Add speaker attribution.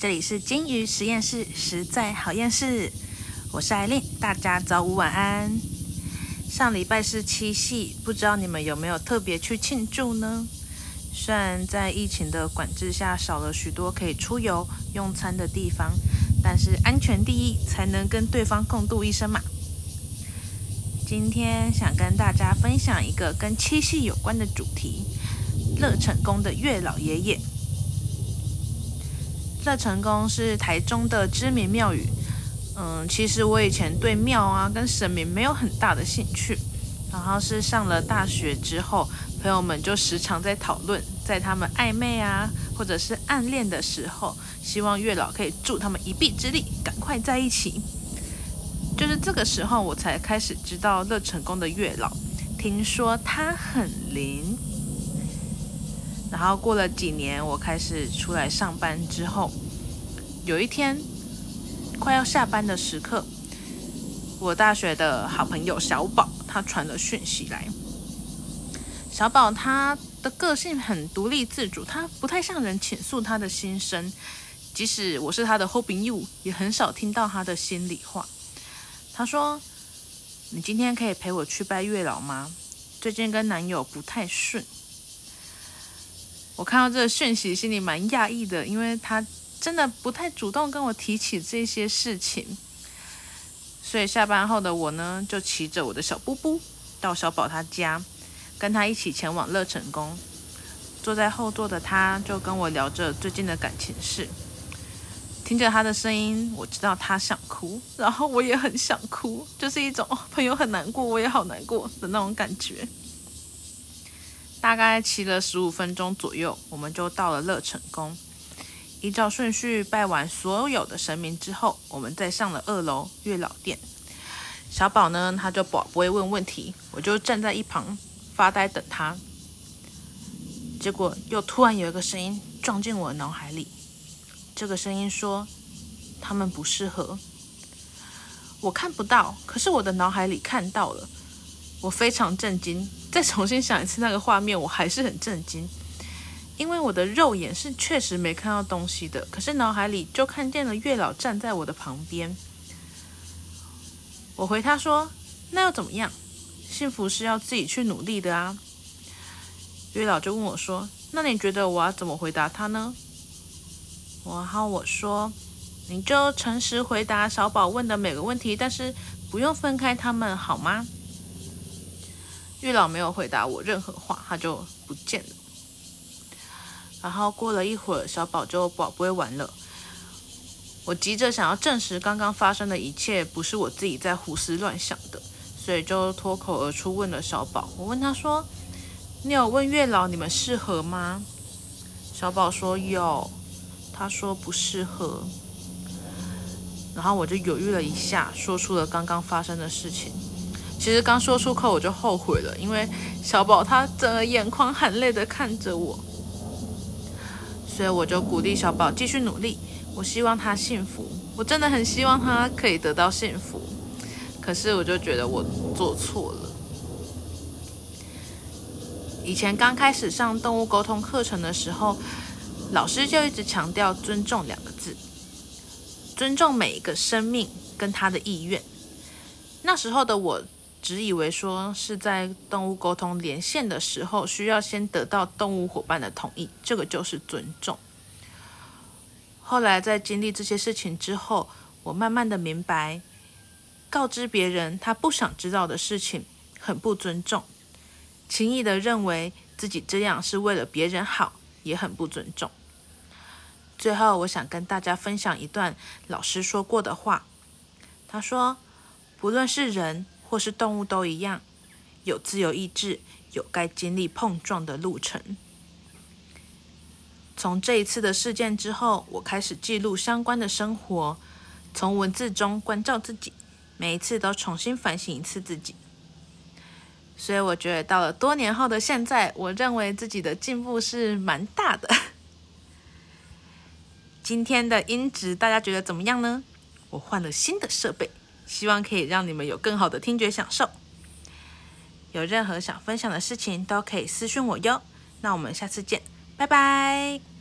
Speaker 1: 这里是金鱼实验室，实在好厌世。我是艾琳，大家早午晚安。上礼拜是七夕，不知道你们有没有特别去庆祝呢？虽然在疫情的管制下，少了许多可以出游用餐的地方，但是安全第一，才能跟对方共度一生嘛。今天想跟大家分享一个跟七夕有关的主题——乐成宫的月老爷爷。乐成宫是台中的知名庙宇。嗯，其实我以前对庙啊跟神明没有很大的兴趣，然后是上了大学之后，朋友们就时常在讨论，在他们暧昧啊或者是暗恋的时候，希望月老可以助他们一臂之力，赶快在一起。就是这个时候，我才开始知道乐成功的月老，听说他很灵。然后过了几年，我开始出来上班之后，有一天。快要下班的时刻，我大学的好朋友小宝他传了讯息来。小宝他的个性很独立自主，他不太向人倾诉他的心声，即使我是他的 hoping you，也很少听到他的心里话。他说：“你今天可以陪我去拜月老吗？最近跟男友不太顺。”我看到这个讯息，心里蛮讶异的，因为他。真的不太主动跟我提起这些事情，所以下班后的我呢，就骑着我的小布布到小宝他家，跟他一起前往乐成宫。坐在后座的他，就跟我聊着最近的感情事。听着他的声音，我知道他想哭，然后我也很想哭，就是一种朋友很难过，我也好难过的那种感觉。大概骑了十五分钟左右，我们就到了乐成宫。依照顺序拜完所有的神明之后，我们再上了二楼月老殿。小宝呢，他就不不会问问题，我就站在一旁发呆等他。结果又突然有一个声音撞进我脑海里，这个声音说：“他们不适合。”我看不到，可是我的脑海里看到了，我非常震惊。再重新想一次那个画面，我还是很震惊。因为我的肉眼是确实没看到东西的，可是脑海里就看见了月老站在我的旁边。我回他说：“那又怎么样？幸福是要自己去努力的啊。”月老就问我说：“那你觉得我要怎么回答他呢？”然后我说：“你就诚实回答小宝问的每个问题，但是不用分开他们，好吗？”月老没有回答我任何话，他就不见了。然后过了一会儿，小宝就宝不会玩了。我急着想要证实刚刚发生的一切不是我自己在胡思乱想的，所以就脱口而出问了小宝。我问他说：“你有问月老你们适合吗？”小宝说有，他说不适合。然后我就犹豫了一下，说出了刚刚发生的事情。其实刚说出口我就后悔了，因为小宝他整个眼眶含泪的看着我。所以我就鼓励小宝继续努力，我希望他幸福，我真的很希望他可以得到幸福。可是我就觉得我做错了。以前刚开始上动物沟通课程的时候，老师就一直强调尊重两个字，尊重每一个生命跟他的意愿。那时候的我。只以为说是在动物沟通连线的时候，需要先得到动物伙伴的同意，这个就是尊重。后来在经历这些事情之后，我慢慢的明白，告知别人他不想知道的事情，很不尊重；轻易的认为自己这样是为了别人好，也很不尊重。最后，我想跟大家分享一段老师说过的话，他说：“不论是人。”或是动物都一样，有自由意志，有该经历碰撞的路程。从这一次的事件之后，我开始记录相关的生活，从文字中关照自己，每一次都重新反省一次自己。所以我觉得到了多年后的现在，我认为自己的进步是蛮大的。今天的音质大家觉得怎么样呢？我换了新的设备。希望可以让你们有更好的听觉享受。有任何想分享的事情，都可以私讯我哟。那我们下次见，拜拜。